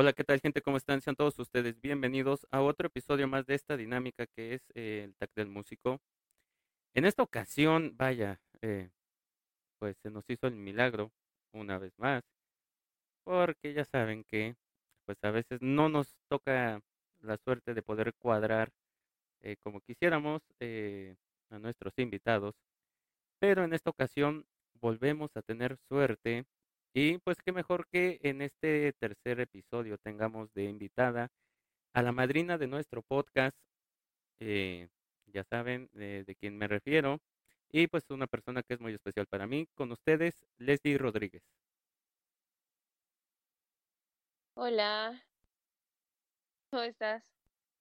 Hola, ¿qué tal gente? ¿Cómo están? Sean todos ustedes bienvenidos a otro episodio más de esta dinámica que es eh, el TAC del músico. En esta ocasión, vaya, eh, pues se nos hizo el milagro una vez más, porque ya saben que pues a veces no nos toca la suerte de poder cuadrar eh, como quisiéramos a nuestros invitados, pero en esta ocasión volvemos a tener suerte y pues qué mejor que en este tercer episodio tengamos de invitada a la madrina de nuestro podcast, eh, ya saben eh, de quién me refiero, y pues una persona que es muy especial para mí, con ustedes, Leslie Rodríguez. Hola, ¿cómo estás?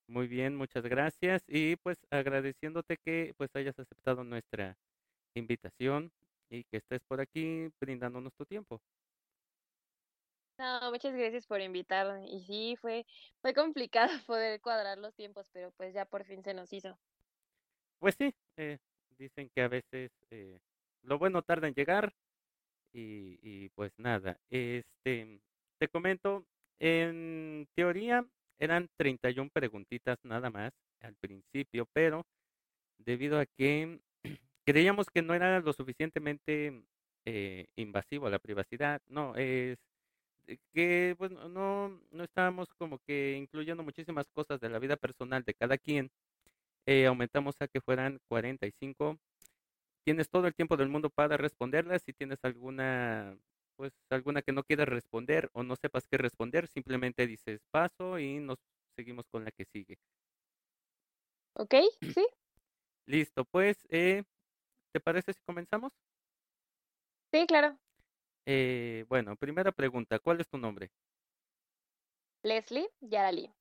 Muy bien, muchas gracias y pues agradeciéndote que pues hayas aceptado nuestra invitación y que estés por aquí brindándonos tu tiempo. No, muchas gracias por invitarme. Y sí, fue, fue complicado poder cuadrar los tiempos, pero pues ya por fin se nos hizo. Pues sí, eh, dicen que a veces eh, lo bueno tarda en llegar y, y pues nada, este, te comento, en teoría eran 31 preguntitas nada más al principio, pero debido a que creíamos que no era lo suficientemente eh, invasivo a la privacidad, no, es que pues no, no no estábamos como que incluyendo muchísimas cosas de la vida personal de cada quien, eh, aumentamos a que fueran 45. Tienes todo el tiempo del mundo para responderlas. Si tienes alguna, pues alguna que no quieras responder o no sepas qué responder, simplemente dices paso y nos seguimos con la que sigue. ¿Ok? Sí, Listo, pues, eh, ¿te parece si comenzamos? sí, claro. Eh, bueno, primera pregunta, ¿cuál es tu nombre? Leslie Yarali.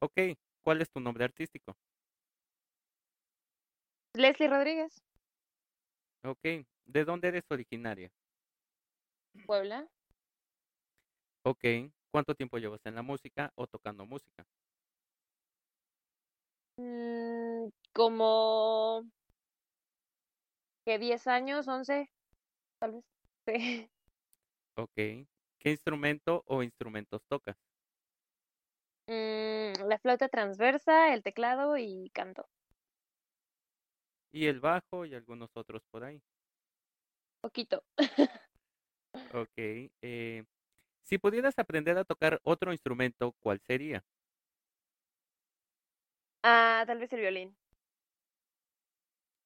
Ok, ¿cuál es tu nombre artístico? Leslie Rodríguez, Ok, ¿de dónde eres originaria? Puebla. Ok, ¿cuánto tiempo llevas en la música o tocando música? Mm, como que 10 años, 11, tal vez. Sí. Ok, ¿qué instrumento o instrumentos tocas? Mm, la flauta transversa, el teclado y canto. Y el bajo y algunos otros por ahí. Poquito. Ok. eh, si pudieras aprender a tocar otro instrumento, ¿cuál sería? Ah, tal vez el violín.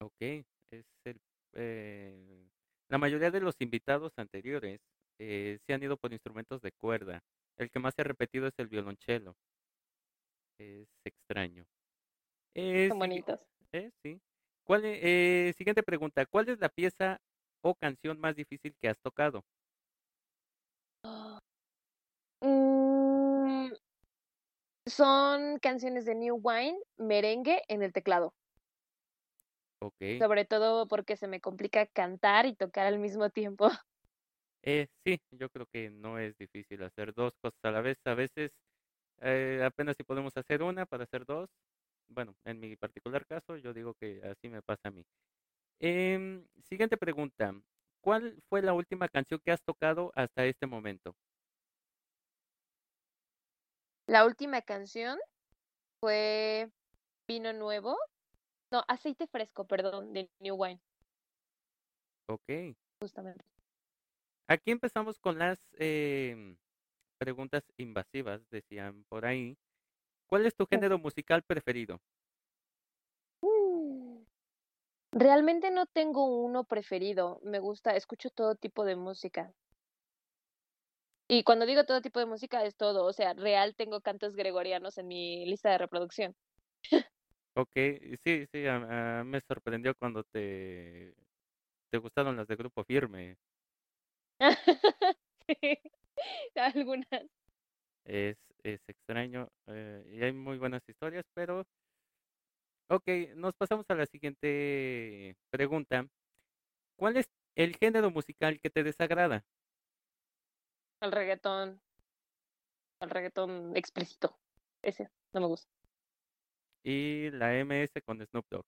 Ok. Es el, eh, la mayoría de los invitados anteriores eh, se han ido por instrumentos de cuerda. El que más se ha repetido es el violonchelo. Es extraño. Eh, Son bonitos. eh, sí. ¿Cuál, e- eh, siguiente pregunta. ¿Cuál es la pieza o canción más difícil que has tocado? Mm, son canciones de New Wine, merengue en el teclado. Sobre todo porque se me complica cantar y tocar al mismo tiempo. Eh, sí, yo creo que no es difícil hacer dos cosas a la vez. A veces eh, apenas si podemos hacer una para hacer dos. Bueno, en mi particular caso, yo digo que así me pasa a mí. Em, siguiente pregunta. ¿Cuál fue la última canción que has tocado hasta este momento? La última canción fue Vino Nuevo. No, Aceite Fresco, perdón, de New Wine, Ok. justamente. Aquí empezamos con las em, preguntas invasivas, decían por ahí. ¿Cuál es tu género musical preferido? Mm, Realmente no tengo uno preferido. Me gusta, escucho todo tipo de música. Y cuando digo todo tipo de música es todo. O sea, real tengo cantos gregorianos en mi lista de reproducción. Ok, sí, sí, a- a- me sorprendió cuando te, te gustaron las de Grupo Firme. Sí, algunas. Es, es extraño eh, y hay muy buenas historias, pero ok, nos pasamos a la siguiente pregunta. ¿Cuál es el género musical que te desagrada? El reggaetón, el reggaetón explícito. Ese, no me gusta. Y la MS con Snoop Dogg.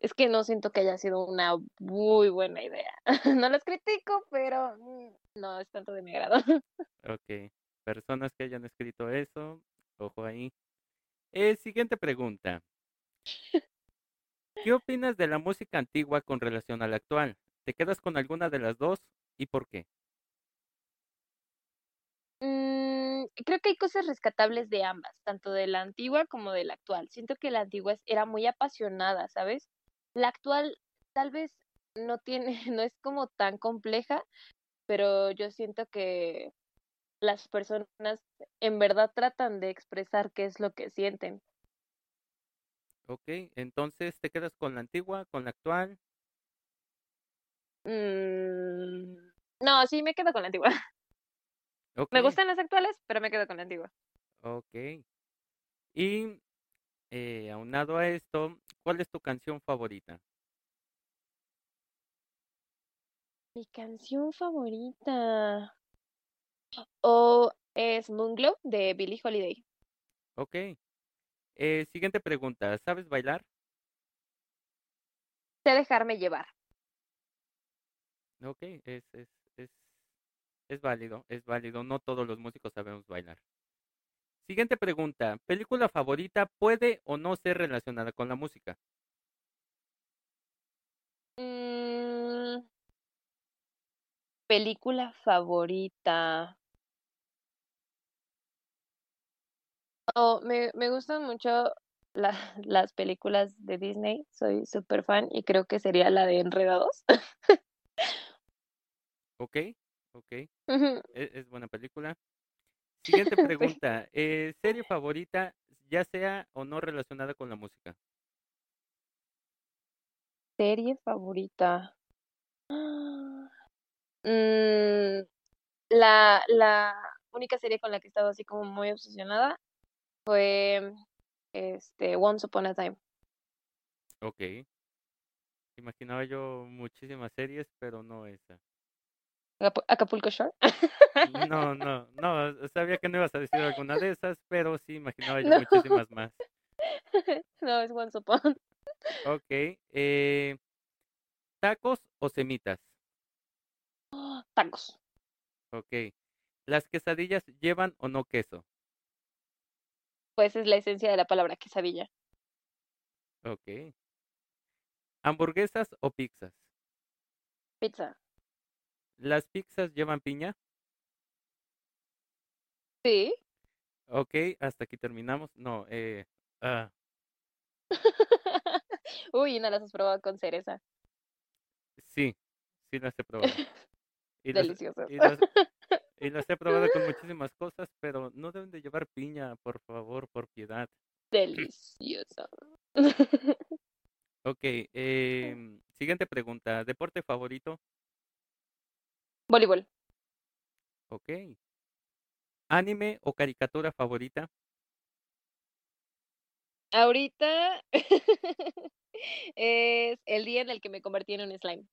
Es que no siento que haya sido una muy buena idea. No las critico, pero mm, no es tanto de mi agrado. Ok. Personas que hayan escrito eso, ojo ahí. Eh, siguiente pregunta. ¿Qué opinas de la música antigua con relación a la actual? ¿Te quedas con alguna de las dos y por qué? Mm, creo que hay cosas rescatables de ambas, tanto de la antigua como de la actual. Siento que la antigua era muy apasionada, ¿sabes? La actual tal vez no tiene, no es como tan compleja, pero yo siento que las personas en verdad tratan de expresar qué es lo que sienten. Ok, entonces te quedas con la antigua, con la actual. Mm, no, sí, me quedo con la antigua. Me gustan las actuales, pero me quedo con la antigua. ok. Y eh, aunado a esto, ¿cuál es tu canción favorita? Mi canción favorita. O es Moonglow de Billie Holiday. Ok. Eh, siguiente pregunta, ¿sabes bailar? Sé dejarme llevar. Ok, es, es, es, es válido, es válido. No todos los músicos sabemos bailar. Siguiente pregunta, ¿película favorita puede o no ser relacionada con la música? Mm, película favorita. Oh, me, me gustan mucho la- las películas de Disney. Soy súper fan y creo que sería la de Enredados. Ok, ok, e- es, buena película. Siguiente Sí. pregunta, eh, ¿serie favorita, ya sea o no relacionada con la música? Serie favorita. Ah, mm, la, la única serie con la que he estado así como muy obsesionada fue este Once Upon a Time. Ok, imaginaba yo muchísimas series, pero no esa. Acapu- Acapulco Shore. No, no, no, sabía que no ibas a decir alguna de esas, pero sí imaginaba yo No, muchísimas más. no, es Once Upon. Ok, eh, ¿tacos o semitas? Tacos. Ok, ¿las quesadillas llevan o no queso? Pues es la esencia de la palabra quesadilla. Ok, ¿hamburguesas o pizzas? Pizza. ¿Las pizzas llevan piña? Sí. Ok, hasta aquí terminamos. No, eh, ah, Uy, no las has probado con cereza. sí, sí las he probado. Y las, Deliciosas. y las, y las he probado con muchísimas cosas, pero no deben de llevar piña, por favor, por piedad. Delicioso. Ok, em, siguiente pregunta. ¿Deporte favorito? Voleibol. Ok. ¿Anime o caricatura favorita? Ahorita es el día en el que me convertí en un slime.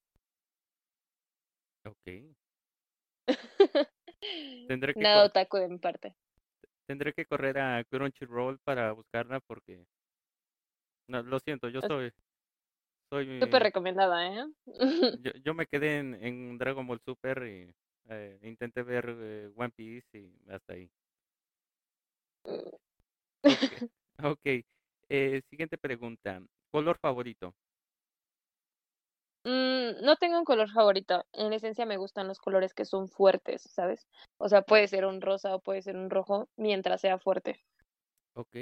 Ok. Tendré que, Nada otaku de mi parte. tendré que correr a Crunchyroll para buscarla porque... No, lo siento, yo soy... soy súper recomendada, ¿eh? yo, yo me quedé en, en Dragon Ball Super y eh, intenté ver eh, One Piece y hasta ahí. Ok. Ok. Eh, siguiente pregunta. ¿Color favorito? Mm, no tengo un color favorito. En esencia me gustan los colores que son fuertes, ¿sabes? O sea, puede ser un rosa o puede ser un rojo mientras sea fuerte. Ok.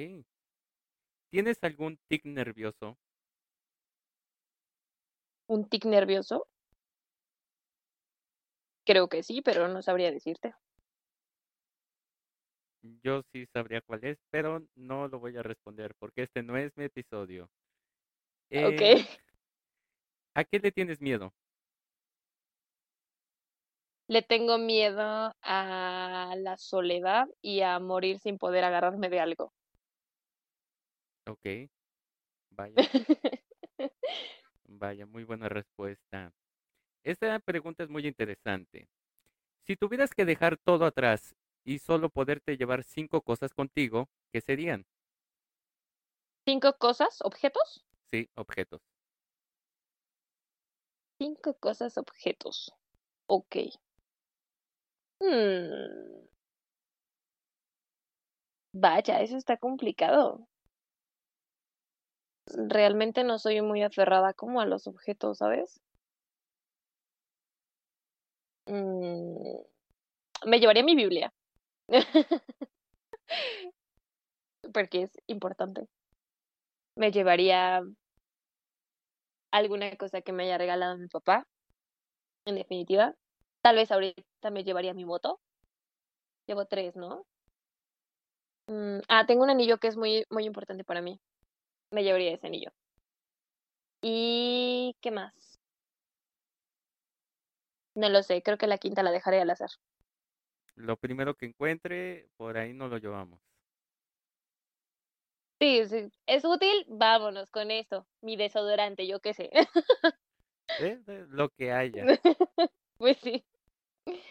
¿Tienes algún tic nervioso? ¿Un tic nervioso? Creo que sí, pero no sabría decirte. Yo sí sabría cuál es, pero no lo voy a responder porque este no es mi episodio. Ok. Eh, ¿a qué le tienes miedo? Le tengo miedo a la soledad y a morir sin poder agarrarme de algo. Ok. Vaya, vaya, muy buena respuesta. Esta pregunta es muy interesante. Si tuvieras que dejar todo atrás y solo poderte llevar cinco cosas contigo, ¿qué serían? ¿Cinco cosas? ¿Objetos? Sí, objetos. Cinco cosas, objetos. Ok. Hmm. Vaya, eso está complicado. Realmente no soy muy aferrada como a los objetos, ¿sabes? Mm, me llevaría mi Biblia. Porque es importante. Me llevaría alguna cosa que me haya regalado mi papá. En definitiva. Tal vez ahorita me llevaría mi moto. Llevo tres, ¿no? Mm, ah, tengo un anillo que es muy, muy importante para mí. Me llevaría ese anillo. ¿Y qué más? No lo sé, creo que la quinta la dejaré al azar. Lo primero que encuentre, por ahí no lo llevamos. Sí, sí, es útil, vámonos con eso. Mi desodorante, yo qué sé. ¿Eh? Lo que haya. pues sí.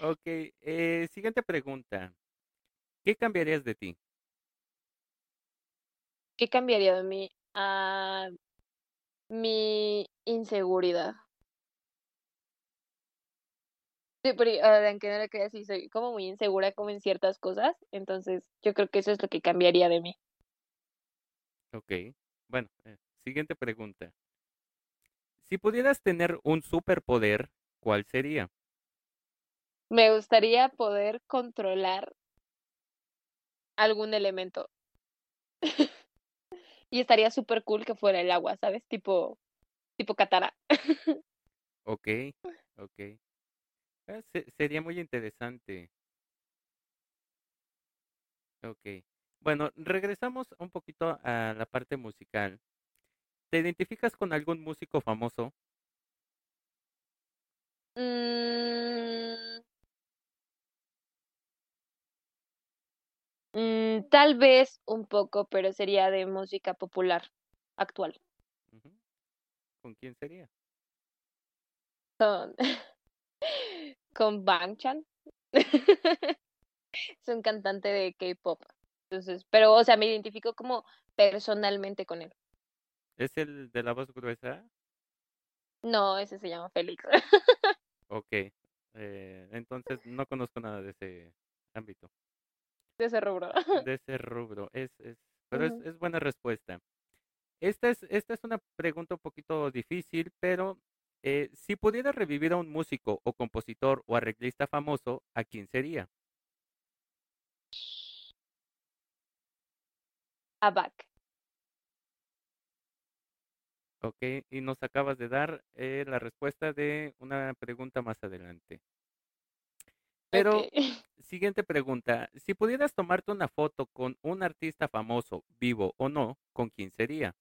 Ok, eh, siguiente pregunta. ¿Qué cambiarías de ti? ¿Qué cambiaría de mí? Ah, mi inseguridad. Sí, pero uh, aunque no lo creas, sí soy como muy insegura como en ciertas cosas, entonces yo creo que eso es lo que cambiaría de mí. Ok, bueno, eh, siguiente pregunta. Si pudieras tener un superpoder, ¿cuál sería? Me gustaría poder controlar algún elemento. y estaría súper cool que fuera el agua, ¿sabes? Tipo, tipo Katara. ok, ok. Ah, sería muy interesante. Ok. Bueno, regresamos un poquito a la parte musical. ¿Te identificas con algún músico famoso? Mm. Mm, tal vez un poco, pero sería de música popular actual. ¿Con quién sería? Con, con Bang Chan. es un cantante de K-pop. Entonces, pero, o sea, me identifico como personalmente con él. ¿Es el de la voz gruesa? No, ese se llama Félix. ok. Eh, entonces, no conozco nada de ese ámbito. De ese rubro. de ese rubro. Es, es, pero es, es, buena respuesta. Esta es, esta es una pregunta un poquito difícil, pero eh, si pudiera revivir a un músico o compositor o arreglista famoso, ¿a quién sería? A Bach. Ok, y nos acabas de dar eh, la respuesta de una pregunta más adelante. Pero, siguiente pregunta. Si pudieras tomarte una foto con un artista famoso, vivo o no, ¿con quién sería?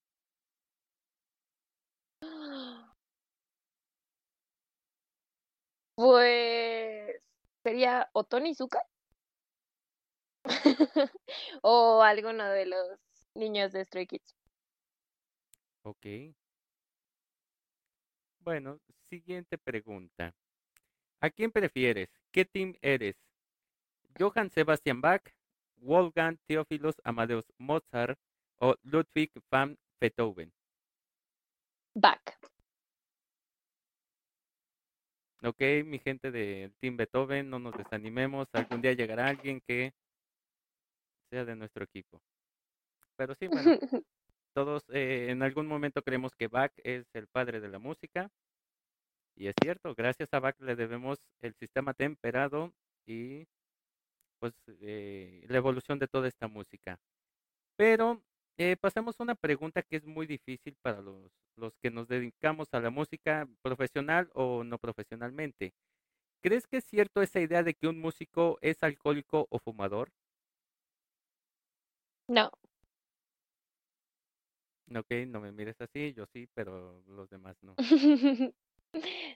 Pues sería o Tony Zuka o alguno de los niños de Stray Kids. Ok. Bueno, siguiente pregunta. ¿A quién prefieres? ¿Qué team eres? ¿Johann Sebastian Bach, Wolfgang Theophilus Amadeus Mozart o Ludwig van Beethoven? Bach. Ok, mi gente del Team Beethoven, no nos desanimemos. Algún día llegará alguien que sea de nuestro equipo. Pero sí, bueno, todos eh, en algún momento creemos que Bach es el padre de la música. Y es cierto, gracias a Bach le debemos el sistema temperado y pues eh, la evolución de toda esta música. Pero eh, pasamos a una pregunta que es muy difícil para los, los que nos dedicamos a la música profesional o no profesionalmente. ¿Crees que es cierto esa idea de que un músico es alcohólico o fumador? No. Ok, no me mires así, yo sí, pero los demás no.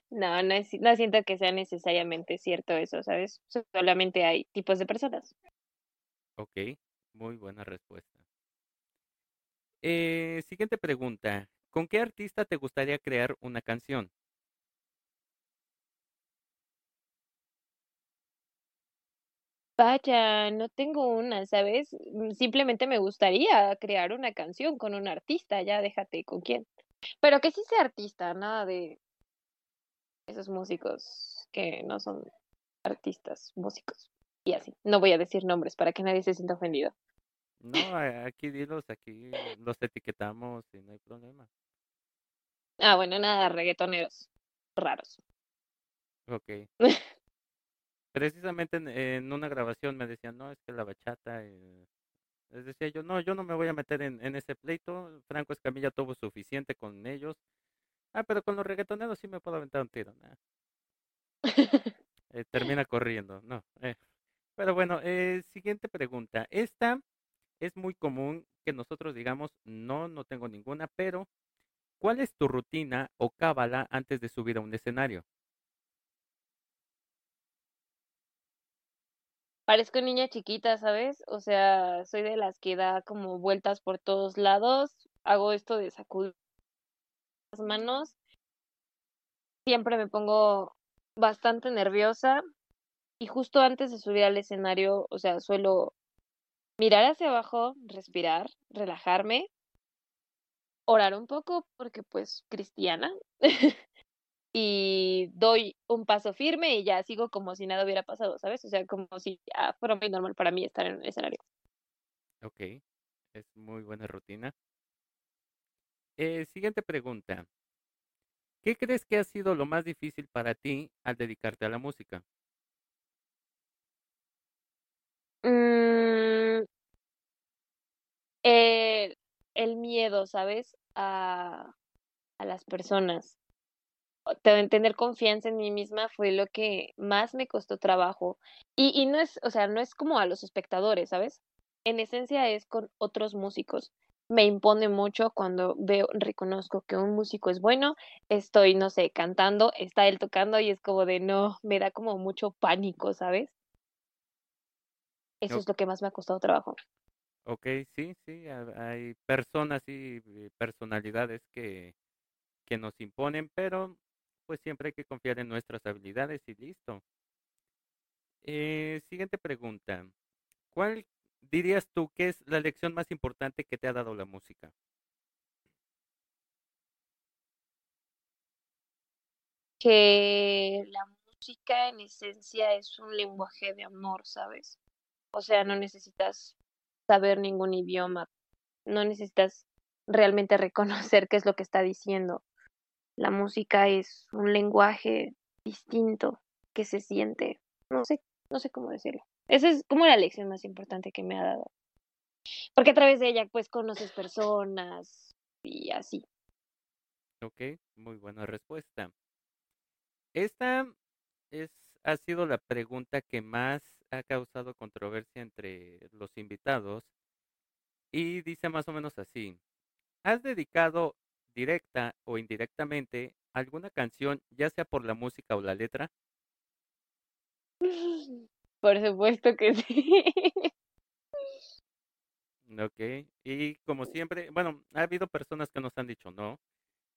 no, no, no siento que sea necesariamente cierto eso, ¿sabes? Solamente hay tipos de personas. Ok, muy buena respuesta. Eh, siguiente pregunta. ¿Con qué artista te gustaría crear una canción? Vaya, no tengo una, ¿sabes? Mm, simplemente me gustaría crear una canción con un artista, ya déjate con quién. Pero que sí sea artista, nada de esos músicos que no son artistas, músicos y así. No voy a decir nombres para que nadie se sienta ofendido. No, aquí dilos, aquí los etiquetamos y no hay problema. Ah, bueno, nada, reggaetoneros raros. Ok. Precisamente en, una grabación me decían, no, es que la bachata... Eh, les decía yo, no, yo no me voy a meter en, en ese pleito. Franco Escamilla tuvo suficiente con ellos. Ah, pero con los reggaetoneros sí me puedo aventar un tiro. Eh, termina corriendo, no. Eh. Pero bueno, eh, siguiente pregunta. Esta es muy común que nosotros digamos, no, no tengo ninguna, pero ¿cuál es tu rutina o cábala antes de subir a un escenario? Parezco niña chiquita, ¿sabes? O sea, soy de las que da como vueltas por todos lados. Hago esto de sacudir las manos. Siempre me pongo bastante nerviosa y justo antes de subir al escenario, o sea, suelo mirar hacia abajo, respirar, relajarme, orar un poco porque pues cristiana y doy un paso firme y ya sigo como si nada hubiera pasado, ¿sabes? O sea, como si ya fuera muy normal para mí estar en el escenario. Ok, es muy buena rutina. Eh, siguiente pregunta. ¿Qué crees que ha sido lo más difícil para ti al dedicarte a la música? Mm, el miedo, ¿sabes? A, a las personas. Tener confianza en mí misma fue lo que más me costó trabajo. Y, y no es, o sea, no es como a los espectadores, ¿sabes? En esencia es con otros músicos me impone mucho cuando veo, reconozco que un músico es bueno, estoy, no sé, cantando, está él tocando y es como de no, me da como mucho pánico, ¿sabes? Eso es lo que más me ha costado trabajo. Ok, sí, sí, hay personas y personalidades que, que nos imponen, pero pues siempre hay que confiar en nuestras habilidades y listo. Eh, siguiente pregunta. ¿Cuál dirías tú que es la lección más importante que te ha dado la música? Que la música en esencia es un lenguaje de amor, ¿sabes? O sea, no necesitas saber ningún idioma, no necesitas realmente reconocer qué es lo que está diciendo. La música es un lenguaje distinto que se siente, no sé, no sé cómo decirlo. Esa es como la lección más importante que me ha dado. Porque a través de ella, pues, conoces personas y así. Ok, muy buena respuesta. Esta es, ha sido la pregunta que más ha causado controversia entre los invitados y dice más o menos así. ¿Has dedicado directa o indirectamente alguna canción, ya sea por la música o la letra? Por supuesto que sí. Ok, y como siempre, bueno, ha habido personas que nos han dicho no,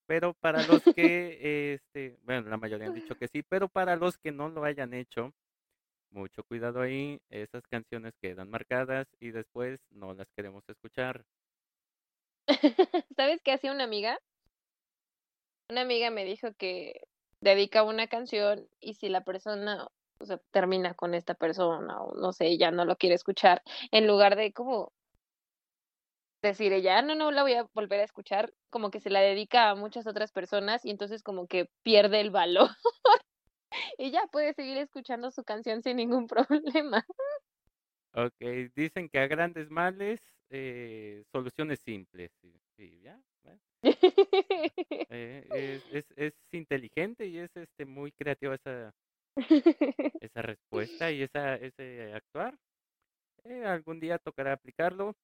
pero para los que, este, bueno, la mayoría han dicho que sí, pero para los que no lo hayan hecho, mucho cuidado ahí, esas canciones quedan marcadas y después no las queremos escuchar. ¿Sabes qué hacía una amiga? Una amiga me dijo que dedica una canción y si la persona o sea, termina con esta persona o no sé, ya no lo quiere escuchar, en lugar de como decir ella, ah, no, no la voy a volver a escuchar, como que se la dedica a muchas otras personas y entonces como que pierde el valor y ya puede seguir escuchando su canción sin ningún problema. Ok, dicen que a grandes males, eh, soluciones simples. Sí, ya, eh, es, es, es, inteligente y es este muy creativa esa, esa respuesta y esa, ese actuar. Eh, algún día tocará aplicarlo,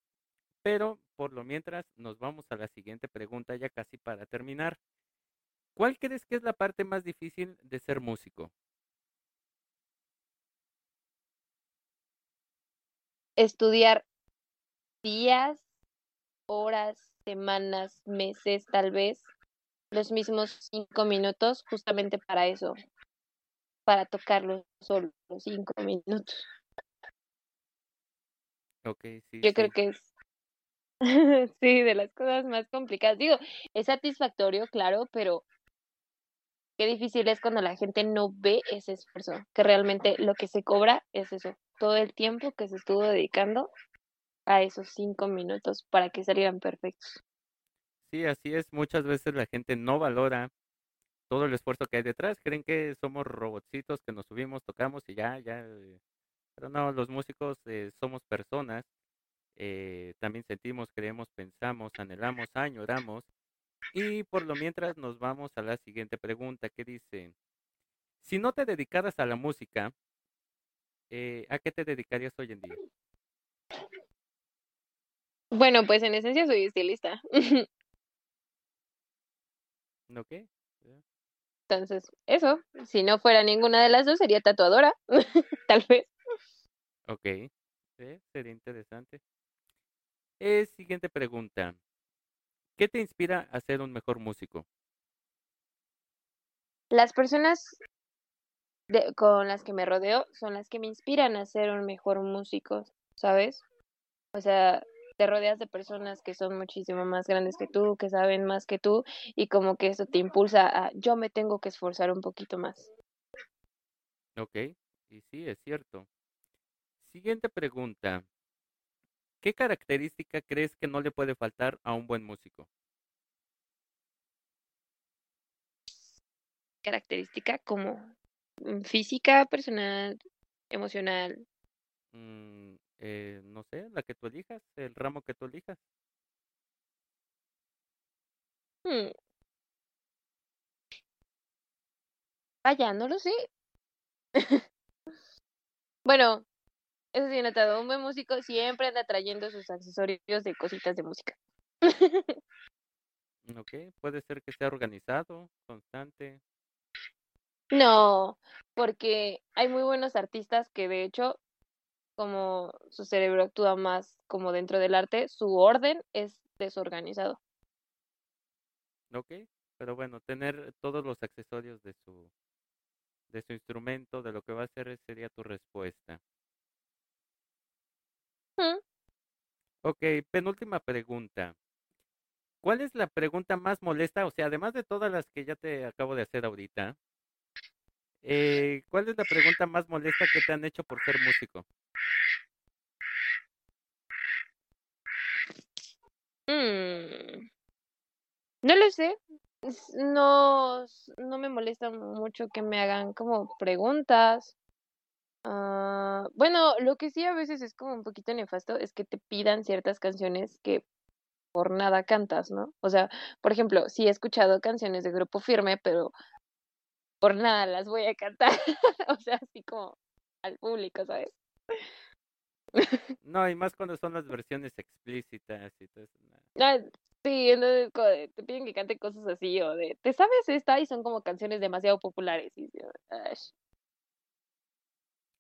pero por lo mientras nos vamos a la siguiente pregunta ya casi para terminar. ¿Cuál crees que es la parte más difícil de ser músico? Estudiar días, horas, semanas, meses, tal vez, los mismos cinco minutos justamente para eso, para tocarlo solo cinco minutos. Okay, sí. Yo creo que es sí, de las cosas más complicadas. Digo, es satisfactorio, claro, pero qué difícil es cuando la gente no ve ese esfuerzo, que realmente lo que se cobra es eso, todo el tiempo que se estuvo dedicando a esos cinco minutos para que salieran perfectos. Sí, así es. Muchas veces la gente no valora todo el esfuerzo que hay detrás. Creen que somos robotcitos que nos subimos, tocamos y ya, ya. Eh, pero no, los músicos eh, somos personas. Eh, también sentimos, creemos, pensamos, anhelamos, añoramos. Y por lo mientras nos vamos a la siguiente pregunta que dice, si no te dedicaras a la música, ¿a qué te dedicarías hoy en día? Bueno, pues en esencia soy estilista. ¿Ok? Entonces, eso, si no fuera ninguna de las dos, sería tatuadora, tal vez. Ok, sí, sería interesante. Eh, siguiente pregunta. ¿Qué te inspira a ser un mejor músico? Las personas de, con las que me rodeo son las que me inspiran a ser un mejor músico, ¿sabes? O sea, te rodeas de personas que son muchísimo más grandes que tú, que saben más que tú y como que eso te impulsa a yo me tengo que esforzar un poquito más. Ok, y sí, es cierto. Siguiente pregunta. ¿Qué característica crees que no le puede faltar a un buen músico? Característica como mm, física, personal, emocional. Mm, eh, no sé, la que tú elijas, el ramo que tú elijas. Hmm. Vaya, no lo sé. bueno, eso sí notado, un buen músico siempre anda trayendo sus accesorios de cositas de música. ok, puede ser que sea organizado, constante. No, porque hay muy buenos artistas que de hecho como su cerebro actúa más como dentro del arte, su orden es desorganizado. Ok, pero bueno, tener todos los accesorios de su de su instrumento, de lo que va a hacer, sería tu respuesta. Mm. Ok, penúltima pregunta. ¿Cuál es la pregunta más molesta? O sea, además de todas las que ya te acabo de hacer ahorita, eh, ¿cuál es la pregunta más molesta que te han hecho por ser músico? Mm. No lo sé. No, no me molesta mucho que me hagan como preguntas. Ah, bueno, lo que sí a veces es como un poquito nefasto es que te pidan ciertas canciones que por nada cantas, ¿no? O sea, por ejemplo, sí he escuchado canciones de Grupo Firme, pero por nada las voy a cantar. o sea, así como al público, ¿sabes? No, y más cuando son las versiones explícitas y todo eso. Ah, sí, entonces te piden que cante cosas así o de, ¿te sabes esta? Y son como canciones demasiado populares. Y,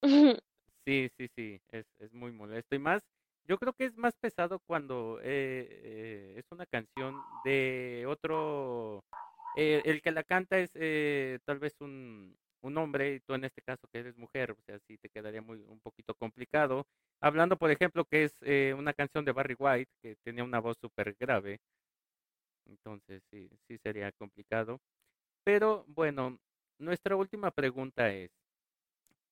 sí, sí, sí, es, es muy molesto. Y más, yo creo que es más pesado cuando eh, eh, es una canción de otro, eh, el que la canta es tal vez un, un hombre y tú en este caso que eres mujer, o sea, sí te quedaría muy un poquito complicado. Hablando, por ejemplo, que es eh, una canción de Barry White que tenía una voz súper grave, entonces sí, sí sería complicado. Pero bueno, nuestra última pregunta es,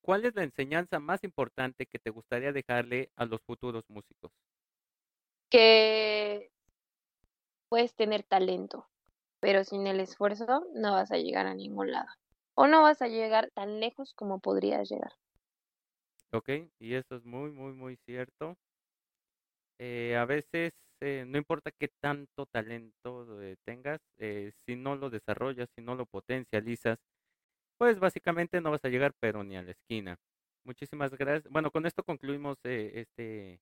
¿cuál es la enseñanza más importante que te gustaría dejarle a los futuros músicos? Que puedes tener talento, pero sin el esfuerzo no vas a llegar a ningún lado o no vas a llegar tan lejos como podrías llegar. Ok, y eso es muy, muy, muy cierto. Eh, a veces eh, no importa qué tanto talento eh, tengas, si no lo desarrollas, si no lo potencializas, pues básicamente no vas a llegar pero ni a la esquina. Muchísimas gracias. Bueno, con esto concluimos este,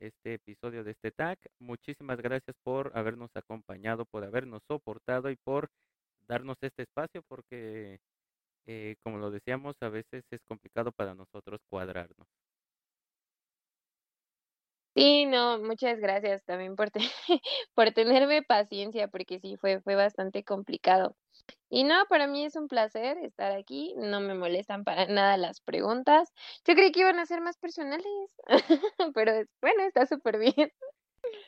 este episodio de este tag. Muchísimas gracias por habernos acompañado, por habernos soportado y por darnos este espacio porque, eh, como lo decíamos, a veces es complicado para nosotros cuadrarnos. Sí, no, muchas gracias también por, por tenerme paciencia, porque sí, fue, fue bastante complicado. Y no, para mí es un placer estar aquí, no me molestan para nada las preguntas. Yo creí que iban a ser más personales, pero bueno, está súper bien.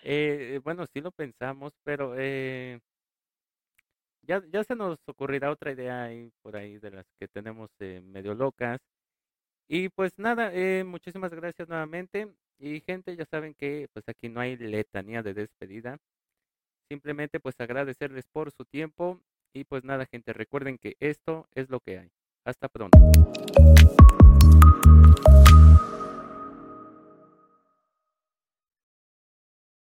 Eh, bueno, sí lo pensamos, pero eh, ya, ya se nos ocurrirá otra idea ahí por ahí de las que tenemos eh, medio locas. Y pues nada, eh, muchísimas gracias nuevamente. Y gente, ya saben que pues aquí no hay letanía de despedida. Simplemente pues agradecerles por su tiempo. Y pues nada, gente, recuerden que esto es lo que hay. Hasta pronto.